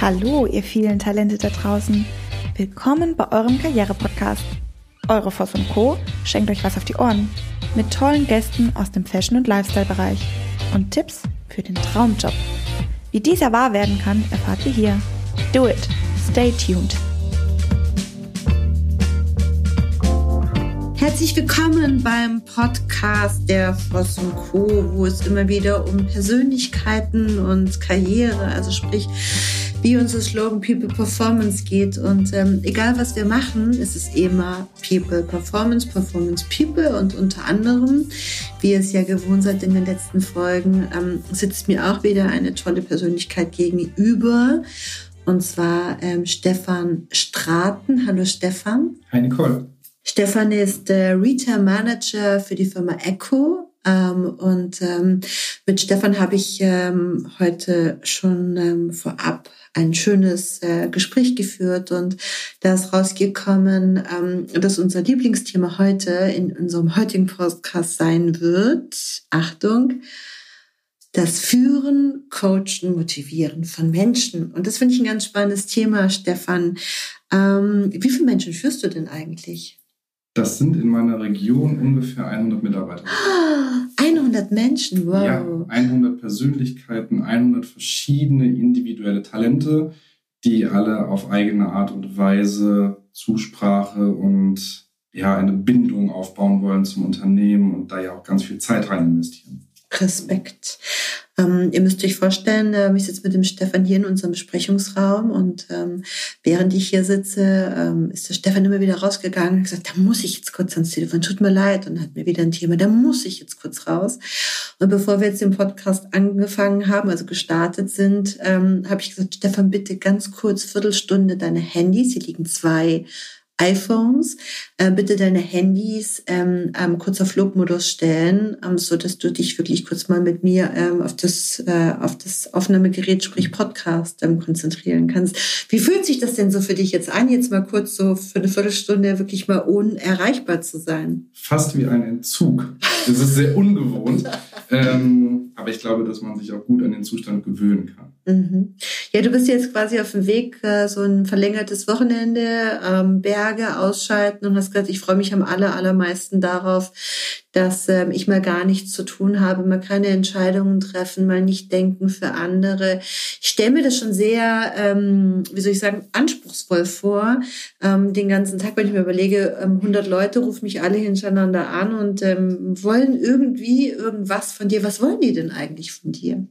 Hallo, ihr vielen Talente da draußen. Willkommen bei eurem Karriere-Podcast. Eure Voss und Co. schenkt euch was auf die Ohren. Mit tollen Gästen aus dem Fashion- und Lifestyle-Bereich. Und Tipps für den Traumjob. Wie dieser wahr werden kann, erfahrt ihr hier. Do it. Stay tuned. Herzlich willkommen beim Podcast der Voss Co., wo es immer wieder um Persönlichkeiten und Karriere, also sprich wie unser Slogan People Performance geht. Und ähm, egal was wir machen, ist es immer People Performance, Performance People. Und unter anderem, wie ihr es ja gewohnt seid in den letzten Folgen, ähm, sitzt mir auch wieder eine tolle Persönlichkeit gegenüber. Und zwar ähm, Stefan Straten. Hallo Stefan. Hi Nicole. Stefan ist äh, Retail Manager für die Firma Echo. Ähm, und ähm, mit Stefan habe ich ähm, heute schon vorab ein schönes äh, Gespräch geführt und da ist rausgekommen, dass unser Lieblingsthema heute in unserem heutigen Podcast sein wird. Achtung. Das Führen, Coachen, Motivieren von Menschen. Und das finde ich ein ganz spannendes Thema, Stefan. Ähm, wie viele Menschen führst du denn eigentlich? Das sind in meiner Region ungefähr 100 Mitarbeiter. 100 Menschen, wow. Ja, 100 Persönlichkeiten, 100 verschiedene individuelle Talente, die alle auf eigene Art und Weise Zusprache und ja, eine Bindung aufbauen wollen zum Unternehmen und da ja auch ganz viel Zeit rein investieren. Respekt. Ähm, ihr müsst euch vorstellen, äh, ich sitze mit dem Stefan hier in unserem Besprechungsraum und ähm, während ich hier sitze, ähm, ist der Stefan immer wieder rausgegangen und gesagt, da muss ich jetzt kurz ans Telefon, tut mir leid und hat mir wieder ein Thema, da muss ich jetzt kurz raus. Und bevor wir jetzt den Podcast angefangen haben, also gestartet sind, ähm, habe ich gesagt, Stefan, bitte ganz kurz, Viertelstunde deine Handys, hier liegen zwei iPhones, äh, bitte deine Handys ähm, ähm, kurz auf Flugmodus stellen, ähm, so dass du dich wirklich kurz mal mit mir ähm, auf das äh, auf das Aufnahmegerät, sprich Podcast, ähm, konzentrieren kannst. Wie fühlt sich das denn so für dich jetzt an, jetzt mal kurz so für eine Viertelstunde wirklich mal unerreichbar zu sein? Fast wie ein Entzug. Das ist sehr ungewohnt, ähm, aber ich glaube, dass man sich auch gut an den Zustand gewöhnen kann. Mhm. Ja, du bist jetzt quasi auf dem Weg, äh, so ein verlängertes Wochenende, ähm, Berge ausschalten und hast gesagt, ich freue mich am aller, allermeisten darauf, dass ähm, ich mal gar nichts zu tun habe, mal keine Entscheidungen treffen, mal nicht denken für andere. Ich stelle mir das schon sehr, ähm, wie soll ich sagen, anspruchsvoll vor, ähm, den ganzen Tag, wenn ich mir überlege, ähm, 100 Leute rufen mich alle hintereinander an und ähm, wollen irgendwie irgendwas von dir. Was wollen die denn eigentlich von dir?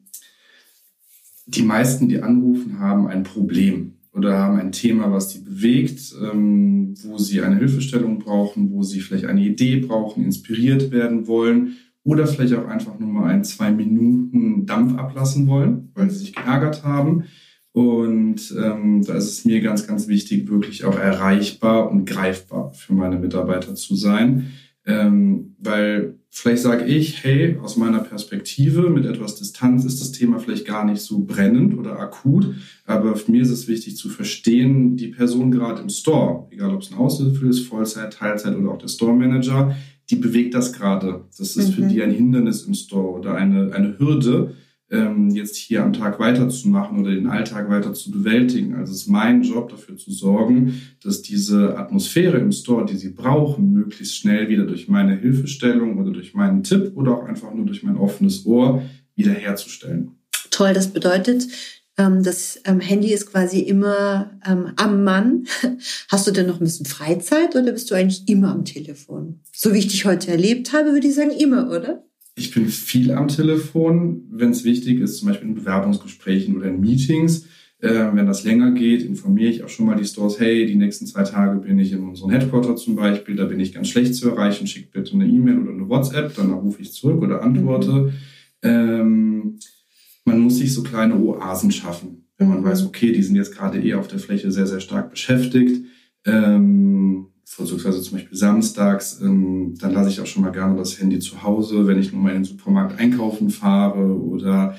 die meisten, die anrufen, haben ein Problem oder haben ein Thema, was sie bewegt, ähm, wo sie eine Hilfestellung brauchen, wo sie vielleicht eine Idee brauchen, inspiriert werden wollen oder vielleicht auch einfach nur mal ein, zwei Minuten Dampf ablassen wollen, weil sie sich geärgert haben. Und ähm, da ist es mir ganz, ganz wichtig, wirklich auch erreichbar und greifbar für meine Mitarbeiter zu sein. Ähm, weil vielleicht sage ich, hey, aus meiner Perspektive mit etwas Distanz ist das Thema vielleicht gar nicht so brennend oder akut, aber für mir ist es wichtig zu verstehen, die Person gerade im Store, egal ob es ein Aushilfe ist, Vollzeit, Teilzeit oder auch der Store Manager, die bewegt das gerade. Das ist mhm. für die ein Hindernis im Store oder eine, eine Hürde, ähm, jetzt hier am Tag weiterzumachen oder den Alltag weiter zu bewältigen. Also es ist mein Job, dafür zu sorgen, dass diese Atmosphäre im Store, die sie brauchen, möglichst schnell wieder durch meine Hilfestellung oder durch meinen Tipp oder auch einfach nur durch mein offenes Ohr wiederherzustellen. Toll, das bedeutet, ähm, das ähm, Handy ist quasi immer ähm, am Mann. Hast du denn noch ein bisschen Freizeit oder bist du eigentlich immer am Telefon? So wie ich dich heute erlebt habe, würde ich sagen, immer, oder? Ich bin viel am Telefon, wenn es wichtig ist, zum Beispiel in Bewerbungsgesprächen oder in Meetings. Äh, wenn das länger geht, informiere ich auch schon mal die Stores, hey, die nächsten zwei Tage bin ich in unserem Headquarter zum Beispiel, da bin ich ganz schlecht zu erreichen, schickt bitte eine E-Mail oder eine WhatsApp, dann rufe ich zurück oder antworte. Mhm. Ähm, man muss sich so kleine Oasen schaffen, wenn man mhm. weiß, okay, die sind jetzt gerade eh auf der Fläche sehr, sehr stark beschäftigt. Ähm, vorzugsweise zum Beispiel samstags, ähm, dann lasse ich auch schon mal gerne das Handy zu Hause, wenn ich nur mal in den Supermarkt einkaufen fahre oder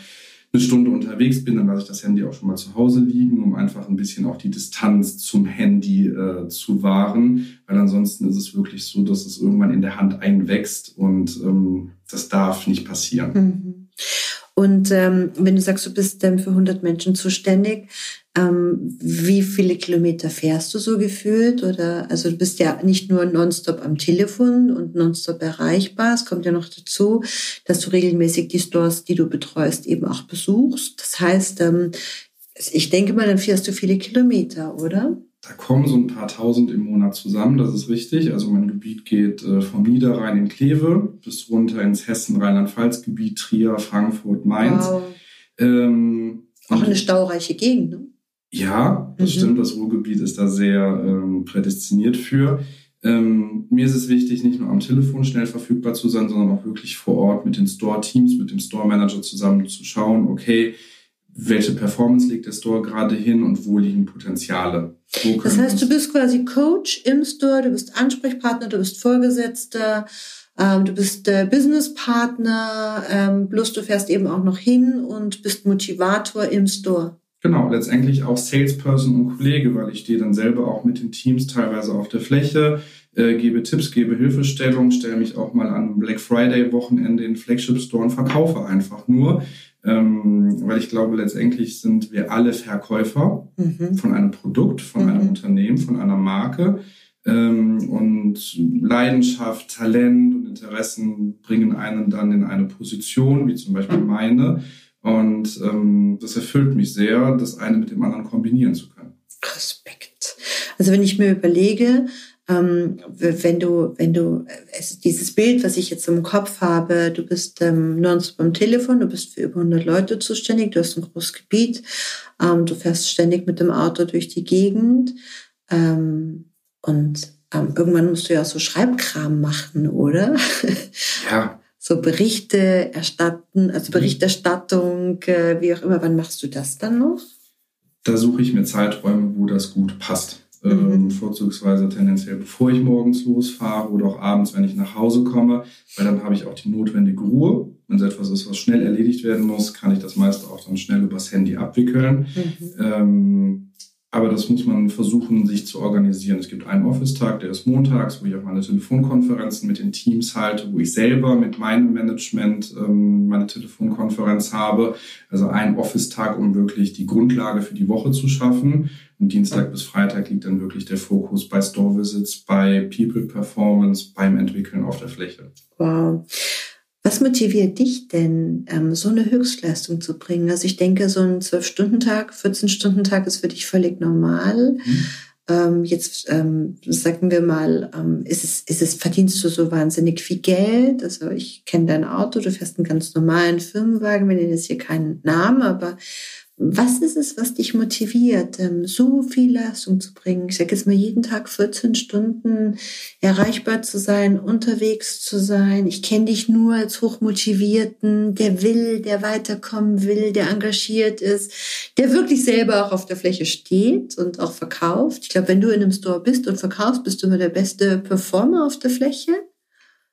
eine Stunde unterwegs bin, dann lasse ich das Handy auch schon mal zu Hause liegen, um einfach ein bisschen auch die Distanz zum Handy äh, zu wahren, weil ansonsten ist es wirklich so, dass es irgendwann in der Hand einwächst und ähm, das darf nicht passieren. Mhm. Und ähm, wenn du sagst, du bist ähm, für 100 Menschen zuständig, ähm, wie viele Kilometer fährst du so gefühlt? Oder also du bist ja nicht nur nonstop am Telefon und nonstop erreichbar. Es kommt ja noch dazu, dass du regelmäßig die Stores, die du betreust, eben auch besuchst. Das heißt, ähm, ich denke mal, dann fährst du viele Kilometer, oder? Da kommen so ein paar tausend im Monat zusammen, das ist richtig. Also mein Gebiet geht äh, vom Niederrhein in Kleve bis runter ins Hessen-Rheinland-Pfalz-Gebiet, Trier, Frankfurt, Mainz. Wow. Ähm, Auch eine staureiche Gegend, ne? Ja, das mhm. stimmt. Das Ruhrgebiet ist da sehr ähm, prädestiniert für. Ähm, mir ist es wichtig, nicht nur am Telefon schnell verfügbar zu sein, sondern auch wirklich vor Ort mit den Store-Teams, mit dem Store-Manager zusammen zu schauen, okay, welche Performance legt der Store gerade hin und wo liegen Potenziale. das heißt, du bist quasi Coach im Store, du bist Ansprechpartner, du bist Vorgesetzter, ähm, du bist äh, Businesspartner, ähm, plus du fährst eben auch noch hin und bist Motivator im Store. Genau, letztendlich auch Salesperson und Kollege, weil ich stehe dann selber auch mit den Teams teilweise auf der Fläche, äh, gebe Tipps, gebe Hilfestellung, stelle mich auch mal an Black Friday Wochenende in Flagship Store und verkaufe einfach nur ähm, weil ich glaube, letztendlich sind wir alle Verkäufer mhm. von einem Produkt, von mhm. einem Unternehmen, von einer Marke. Ähm, und Leidenschaft, Talent und Interessen bringen einen dann in eine Position, wie zum Beispiel meine. Und ähm, das erfüllt mich sehr, das eine mit dem anderen kombinieren zu können. Respekt. Also wenn ich mir überlege, ähm, wenn du, wenn du, es, dieses Bild, was ich jetzt im Kopf habe, du bist ähm, nonstop am Telefon, du bist für über 100 Leute zuständig, du hast ein großes Gebiet, ähm, du fährst ständig mit dem Auto durch die Gegend ähm, und ähm, irgendwann musst du ja auch so Schreibkram machen, oder? Ja. So Berichte erstatten, also mhm. Berichterstattung, äh, wie auch immer. Wann machst du das dann noch? Da suche ich mir Zeiträume, wo das gut passt. Ähm, mhm. vorzugsweise tendenziell bevor ich morgens losfahre oder auch abends, wenn ich nach Hause komme, weil dann habe ich auch die notwendige Ruhe. Wenn es etwas ist, was schnell erledigt werden muss, kann ich das meiste auch dann schnell übers Handy abwickeln. Mhm. Ähm, aber das muss man versuchen, sich zu organisieren. Es gibt einen Office-Tag, der ist montags, wo ich auch meine Telefonkonferenzen mit den Teams halte, wo ich selber mit meinem Management ähm, meine Telefonkonferenz habe. Also ein Office-Tag, um wirklich die Grundlage für die Woche zu schaffen. Und Dienstag bis Freitag liegt dann wirklich der Fokus bei Store Visits, bei People Performance, beim Entwickeln auf der Fläche. Wow. Was motiviert dich denn, ähm, so eine Höchstleistung zu bringen? Also ich denke, so ein 12-Stunden-Tag, 14-Stunden-Tag ist für dich völlig normal. Mhm. Ähm, jetzt ähm, sagen wir mal, ist, es, ist es, verdienst du so wahnsinnig viel Geld? Also ich kenne dein Auto, du fährst einen ganz normalen Firmenwagen, wir nennen jetzt hier keinen Namen, aber was ist es, was dich motiviert, ähm, so viel Leistung zu bringen? Ich sage jetzt mal jeden Tag 14 Stunden erreichbar zu sein, unterwegs zu sein. Ich kenne dich nur als hochmotivierten, der will, der weiterkommen will, der engagiert ist, der wirklich selber auch auf der Fläche steht und auch verkauft. Ich glaube, wenn du in einem Store bist und verkaufst, bist du immer der beste Performer auf der Fläche.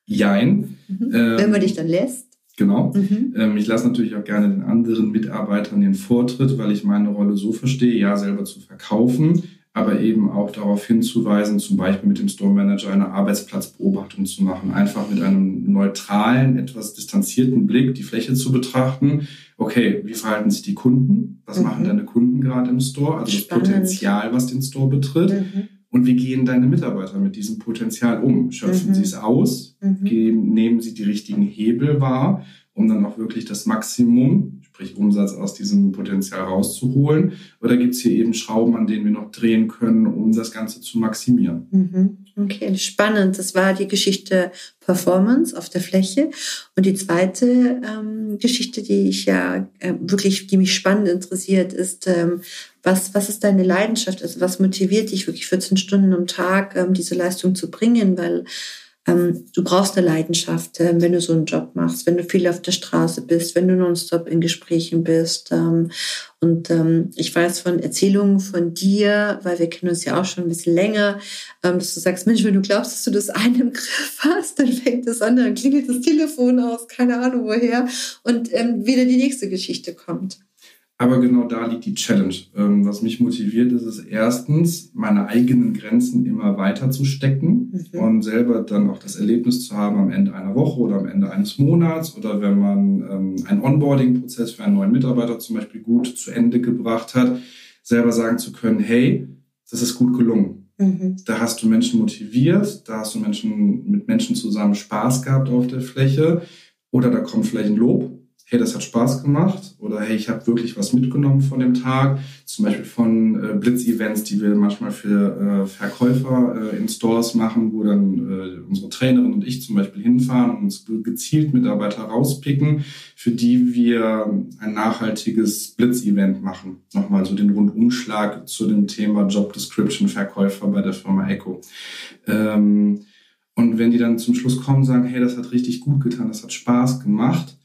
Jein. Mhm. Ähm, wenn man dich dann lässt. Genau. Mhm. Ähm, ich lasse natürlich auch gerne den anderen Mitarbeitern den Vortritt, weil ich meine Rolle so verstehe, ja, selber zu verkaufen, aber eben auch darauf hinzuweisen, zum Beispiel mit dem Store Manager eine Arbeitsplatzbeobachtung zu machen, einfach mit einem neutralen, etwas distanzierten Blick die Fläche zu betrachten. Okay, wie verhalten sich die Kunden? Was mhm. machen deine Kunden gerade im Store? Also Spannend. das Potenzial, was den Store betritt. Mhm. Und wie gehen deine Mitarbeiter mit diesem Potenzial um? Schöpfen mhm. sie es aus? Mhm. Nehmen sie die richtigen Hebel wahr, um dann auch wirklich das Maximum, sprich Umsatz aus diesem Potenzial rauszuholen? Oder gibt es hier eben Schrauben, an denen wir noch drehen können, um das Ganze zu maximieren? Mhm. Okay, spannend. Das war die Geschichte Performance auf der Fläche. Und die zweite ähm, Geschichte, die ich ja äh, wirklich, die mich spannend interessiert, ist, ähm, was, was ist deine Leidenschaft? Also was motiviert dich wirklich 14 Stunden am Tag, ähm, diese Leistung zu bringen? Weil du brauchst eine Leidenschaft, äh, wenn du so einen Job machst, wenn du viel auf der Straße bist, wenn du nonstop in Gesprächen bist. Ähm, und ähm, ich weiß von Erzählungen von dir, weil wir kennen uns ja auch schon ein bisschen länger, ähm, dass du sagst, Mensch, wenn du glaubst, dass du das eine im Griff hast, dann fängt das an, dann klingelt das Telefon aus, keine Ahnung woher, und ähm, wieder die nächste Geschichte kommt. Aber genau da liegt die Challenge. Ähm, was mich motiviert, ist es erstens, meine eigenen Grenzen immer weiter zu stecken mhm. und selber dann auch das Erlebnis zu haben am Ende einer Woche oder am Ende eines Monats oder wenn man ähm, einen Onboarding-Prozess für einen neuen Mitarbeiter zum Beispiel gut zu Ende gebracht hat, selber sagen zu können, hey, das ist gut gelungen. Mhm. Da hast du Menschen motiviert, da hast du Menschen mit Menschen zusammen Spaß gehabt auf der Fläche oder da kommt vielleicht ein Lob hey, das hat Spaß gemacht oder hey, ich habe wirklich was mitgenommen von dem Tag. Zum Beispiel von äh, Blitz-Events, die wir manchmal für äh, Verkäufer äh, in Stores machen, wo dann äh, unsere Trainerin und ich zum Beispiel hinfahren und uns gezielt Mitarbeiter rauspicken, für die wir ein nachhaltiges Blitz-Event machen. Nochmal so den Rundumschlag zu dem Thema Job Description Verkäufer bei der Firma Echo. Ähm, und wenn die dann zum Schluss kommen sagen, hey, das hat richtig gut getan, das hat Spaß gemacht,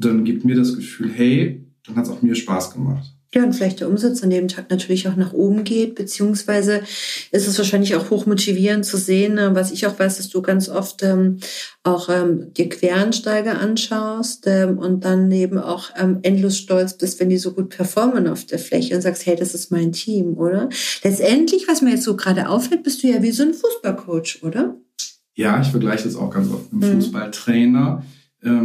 dann gibt mir das Gefühl, hey, dann hat es auch mir Spaß gemacht. Ja, und vielleicht der Umsatz an dem Tag natürlich auch nach oben geht, beziehungsweise ist es wahrscheinlich auch hoch motivierend zu sehen, ne, was ich auch weiß, dass du ganz oft ähm, auch ähm, dir Querensteiger anschaust ähm, und dann eben auch ähm, endlos stolz bist, wenn die so gut performen auf der Fläche und sagst, hey, das ist mein Team, oder? Letztendlich, was mir jetzt so gerade auffällt, bist du ja wie so ein Fußballcoach, oder? Ja, ich vergleiche das auch ganz oft mit einem mhm. Fußballtrainer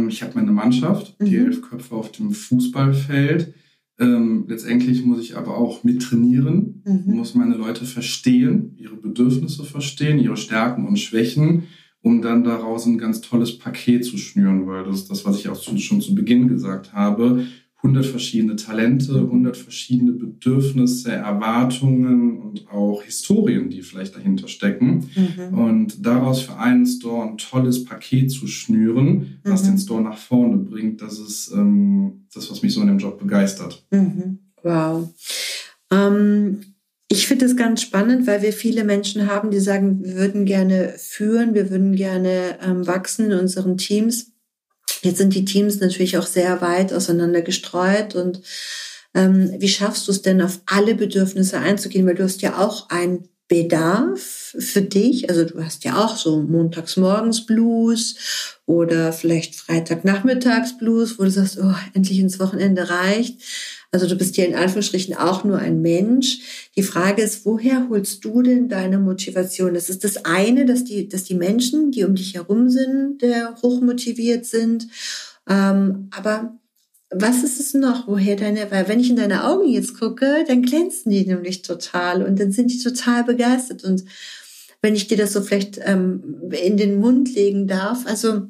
ich habe meine Mannschaft, die mhm. elf Köpfe auf dem Fußballfeld. Ähm, letztendlich muss ich aber auch mittrainieren, mhm. muss meine Leute verstehen, ihre Bedürfnisse verstehen, ihre Stärken und Schwächen, um dann daraus ein ganz tolles Paket zu schnüren, weil das ist das, was ich auch schon zu Beginn gesagt habe. 100 verschiedene Talente, 100 verschiedene Bedürfnisse, Erwartungen und auch Historien, die vielleicht dahinter stecken. Mhm. Und daraus für einen Store ein tolles Paket zu schnüren, was mhm. den Store nach vorne bringt, das ist ähm, das, was mich so in dem Job begeistert. Mhm. Wow. Ähm, ich finde es ganz spannend, weil wir viele Menschen haben, die sagen, wir würden gerne führen, wir würden gerne ähm, wachsen in unseren Teams. Jetzt sind die Teams natürlich auch sehr weit auseinander gestreut und ähm, wie schaffst du es denn, auf alle Bedürfnisse einzugehen? Weil du hast ja auch einen Bedarf für dich. Also du hast ja auch so montagsmorgens Blues oder vielleicht Freitagnachmittags Blues, wo du sagst, oh, endlich ins Wochenende reicht. Also du bist ja in Anführungsstrichen auch nur ein Mensch. Die Frage ist, woher holst du denn deine Motivation? Das ist das eine, dass die, dass die Menschen, die um dich herum sind, der hochmotiviert sind. Ähm, aber was ist es noch, woher deine, weil wenn ich in deine Augen jetzt gucke, dann glänzen die nämlich total und dann sind die total begeistert. Und wenn ich dir das so vielleicht ähm, in den Mund legen darf, also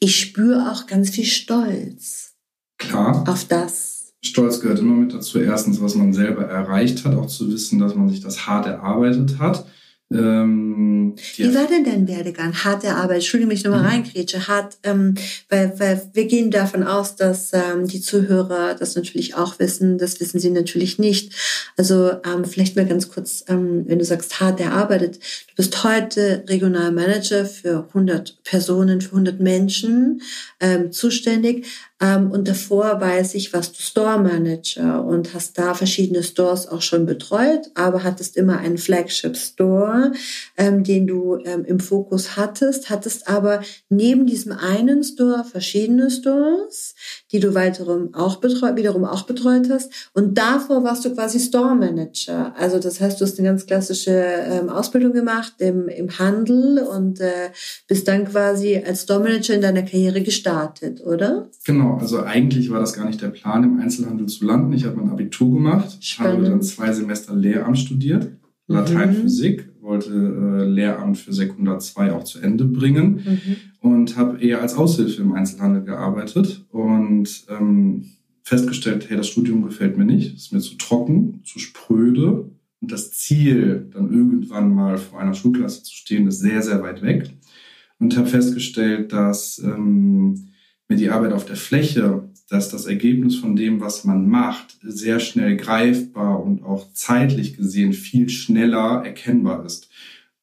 ich spüre auch ganz viel Stolz. Klar. Auf das. Stolz gehört immer mit dazu. Erstens, was man selber erreicht hat, auch zu wissen, dass man sich das hart erarbeitet hat. Ähm, Wie war denn dein Werdegang? Harte Arbeit, Entschuldigung, mich nochmal mhm. reingrätsche, hart, ähm, weil, weil wir gehen davon aus, dass ähm, die Zuhörer das natürlich auch wissen. Das wissen sie natürlich nicht. Also ähm, vielleicht mal ganz kurz, ähm, wenn du sagst, hart erarbeitet. Du bist heute Regionalmanager für 100 Personen, für 100 Menschen ähm, zuständig. Ähm, und davor weiß ich, warst du Store Manager und hast da verschiedene Stores auch schon betreut, aber hattest immer einen Flagship Store, ähm, den du ähm, im Fokus hattest, hattest aber neben diesem einen Store verschiedene Stores, die du weiterum auch betreut, wiederum auch betreut hast. Und davor warst du quasi Store Manager. Also das heißt, du hast eine ganz klassische ähm, Ausbildung gemacht im, im Handel und äh, bist dann quasi als Store Manager in deiner Karriere gestartet, oder? Genau. Also eigentlich war das gar nicht der Plan, im Einzelhandel zu landen. Ich habe mein Abitur gemacht, Spannend. habe dann zwei Semester Lehramt studiert, Latein, mhm. Physik, wollte äh, Lehramt für Sekundar 2 auch zu Ende bringen mhm. und habe eher als Aushilfe im Einzelhandel gearbeitet und ähm, festgestellt, hey, das Studium gefällt mir nicht, ist mir zu trocken, zu spröde und das Ziel, dann irgendwann mal vor einer Schulklasse zu stehen, ist sehr, sehr weit weg und habe festgestellt, dass ähm, mir die Arbeit auf der Fläche, dass das Ergebnis von dem, was man macht, sehr schnell greifbar und auch zeitlich gesehen viel schneller erkennbar ist.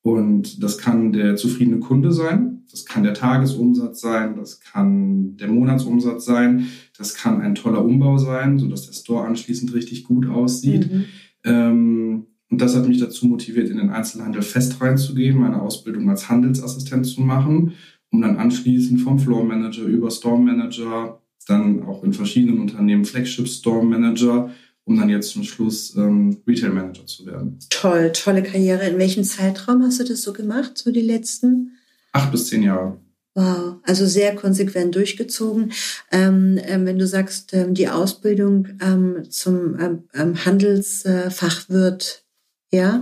Und das kann der zufriedene Kunde sein, das kann der Tagesumsatz sein, das kann der Monatsumsatz sein, das kann ein toller Umbau sein, sodass der Store anschließend richtig gut aussieht. Mhm. Ähm, und das hat mich dazu motiviert, in den Einzelhandel fest reinzugehen, meine Ausbildung als Handelsassistent zu machen um dann anschließend vom Floor Manager über Store Manager dann auch in verschiedenen Unternehmen Flagship Store Manager, um dann jetzt zum Schluss ähm, Retail Manager zu werden. Toll, tolle Karriere. In welchem Zeitraum hast du das so gemacht, so die letzten? Acht bis zehn Jahre. Wow, also sehr konsequent durchgezogen. Ähm, ähm, wenn du sagst, ähm, die Ausbildung ähm, zum ähm, ähm, Handelsfachwirt, ja,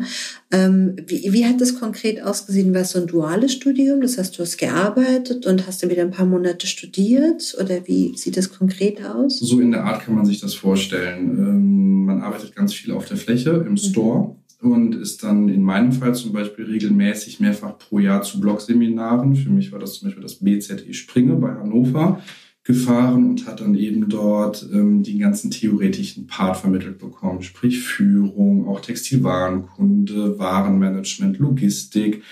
wie, wie hat das konkret ausgesehen? War es so ein duales Studium? Das heißt, du hast gearbeitet und hast dann wieder ein paar Monate studiert? Oder wie sieht das konkret aus? So in der Art kann man sich das vorstellen. man arbeitet ganz viel auf der Fläche im mhm. Store und ist dann in meinem Fall zum Beispiel regelmäßig mehrfach pro Jahr zu Blogseminaren. Für mich war das zum Beispiel das BZE Springe bei Hannover gefahren und hat dann eben dort ähm, den ganzen theoretischen Part vermittelt bekommen, sprich Führung, auch Textilwarenkunde, Warenmanagement, Logistik.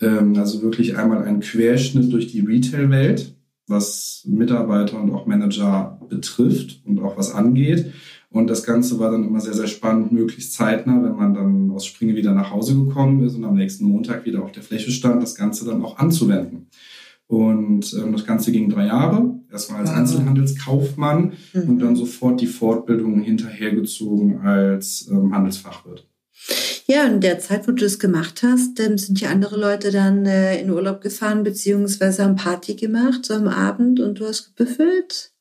Ähm, also wirklich einmal ein Querschnitt durch die Retail-Welt, was Mitarbeiter und auch Manager betrifft und auch was angeht. Und das Ganze war dann immer sehr, sehr spannend, möglichst zeitnah, wenn man dann aus Springe wieder nach Hause gekommen ist und am nächsten Montag wieder auf der Fläche stand, das Ganze dann auch anzuwenden. Und ähm, das Ganze ging drei Jahre, erstmal als Einzelhandelskaufmann mhm. und dann sofort die Fortbildung hinterhergezogen als ähm, Handelsfachwirt. Ja, in der Zeit, wo du das gemacht hast, ähm, sind ja andere Leute dann äh, in Urlaub gefahren, beziehungsweise haben Party gemacht, so am Abend und du hast gebüffelt?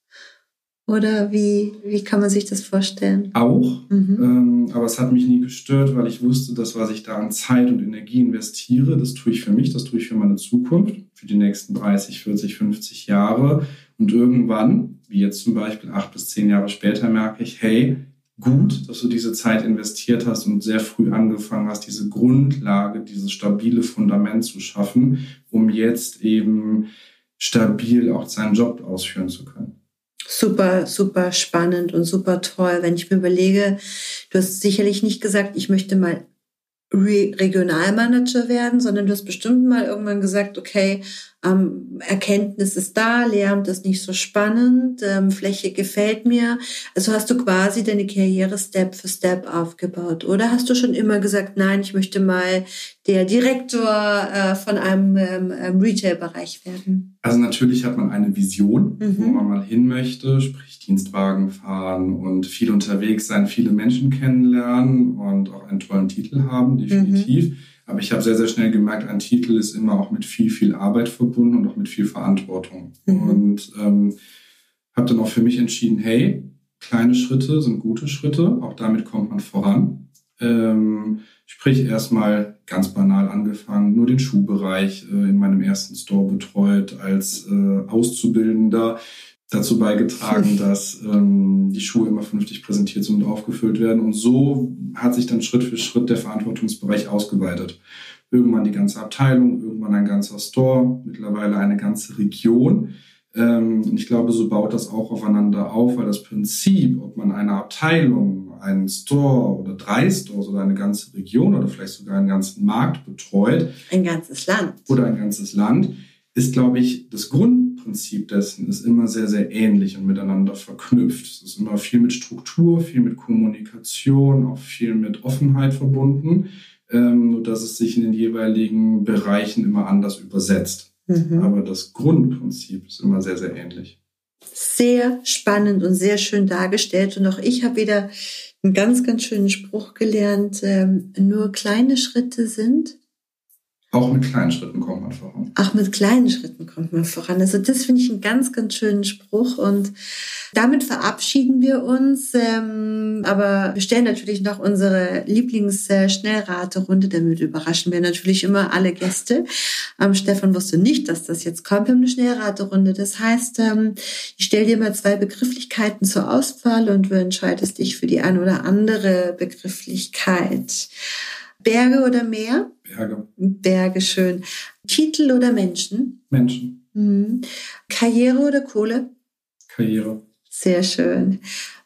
Oder wie, wie kann man sich das vorstellen? Auch, mhm. ähm, aber es hat mich nie gestört, weil ich wusste, dass was ich da an Zeit und Energie investiere, das tue ich für mich, das tue ich für meine Zukunft, für die nächsten 30, 40, 50 Jahre. Und irgendwann, wie jetzt zum Beispiel acht bis zehn Jahre später, merke ich, hey, gut, dass du diese Zeit investiert hast und sehr früh angefangen hast, diese Grundlage, dieses stabile Fundament zu schaffen, um jetzt eben stabil auch seinen Job ausführen zu können super, super spannend und super toll. Wenn ich mir überlege, du hast sicherlich nicht gesagt, ich möchte mal Re Regionalmanager werden, sondern du hast bestimmt mal irgendwann gesagt, okay, ähm, Erkenntnis ist da, Lehramt ist nicht so spannend, ähm, Fläche gefällt mir. Also hast du quasi deine Karriere Step für Step aufgebaut. Oder hast du schon immer gesagt, nein, ich möchte mal der Direktor äh, von einem ähm, ähm Retail-Bereich werden? Also natürlich hat man eine Vision, mhm. wo man mal hin möchte, sprich Dienstwagen fahren und viel unterwegs sein, viele Menschen kennenlernen und auch einen tollen Titel haben, definitiv. Mhm. Aber ich habe sehr, sehr schnell gemerkt, ein Titel ist immer auch mit viel, viel Arbeit verbunden und auch mit viel Verantwortung. Mhm. Und ähm, habe dann auch für mich entschieden, hey, kleine Schritte sind gute Schritte, auch damit kommt man voran. Ähm, sprich erstmal ganz banal angefangen, nur den Schuhbereich äh, in meinem ersten Store betreut als äh, Auszubildender dazu beigetragen, dass ähm, die Schuhe immer vernünftig präsentiert sind und aufgefüllt werden. Und so hat sich dann Schritt für Schritt der Verantwortungsbereich ausgeweitet. Irgendwann die ganze Abteilung, irgendwann ein ganzer Store, mittlerweile eine ganze Region. Ähm, und ich glaube, so baut das auch aufeinander auf, weil das Prinzip, ob man eine Abteilung, einen Store oder drei Stores oder eine ganze Region oder vielleicht sogar einen ganzen Markt betreut. Ein ganzes Land. Oder ein ganzes Land, ist, glaube ich, das Grund Grundprinzip dessen ist immer sehr, sehr ähnlich und miteinander verknüpft. Es ist immer viel mit Struktur, viel mit Kommunikation, auch viel mit Offenheit verbunden, ähm, nur dass es sich in den jeweiligen Bereichen immer anders übersetzt. Mhm. Aber das Grundprinzip ist immer sehr, sehr ähnlich. Sehr spannend und sehr schön dargestellt. Und auch ich habe wieder einen ganz, ganz schönen Spruch gelernt. Ähm, nur kleine Schritte sind auch mit kleinen Schritten kommt man voran. Auch mit kleinen Schritten kommt man voran. Also das finde ich einen ganz, ganz schönen Spruch. Und damit verabschieden wir uns. Ähm, aber wir stellen natürlich noch unsere Lieblings-Schnellraterunde. Damit überraschen wir natürlich immer alle Gäste. Ähm, Stefan wusste nicht, dass das jetzt kommt. Wir haben eine Schnellraterunde. Das heißt, ähm, ich stelle dir mal zwei Begrifflichkeiten zur Auswahl und du entscheidest dich für die eine oder andere Begrifflichkeit. Berge oder Meer? Berge. Berge, schön. Titel oder Menschen? Menschen. Mhm. Karriere oder Kohle? Karriere. Sehr schön.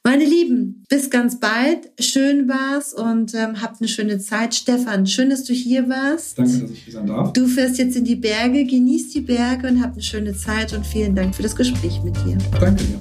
Meine Lieben, bis ganz bald. Schön war's und ähm, habt eine schöne Zeit. Stefan, schön, dass du hier warst. Danke, dass ich hier sein darf. Du fährst jetzt in die Berge, genießt die Berge und habt eine schöne Zeit und vielen Dank für das Gespräch mit dir. Danke dir.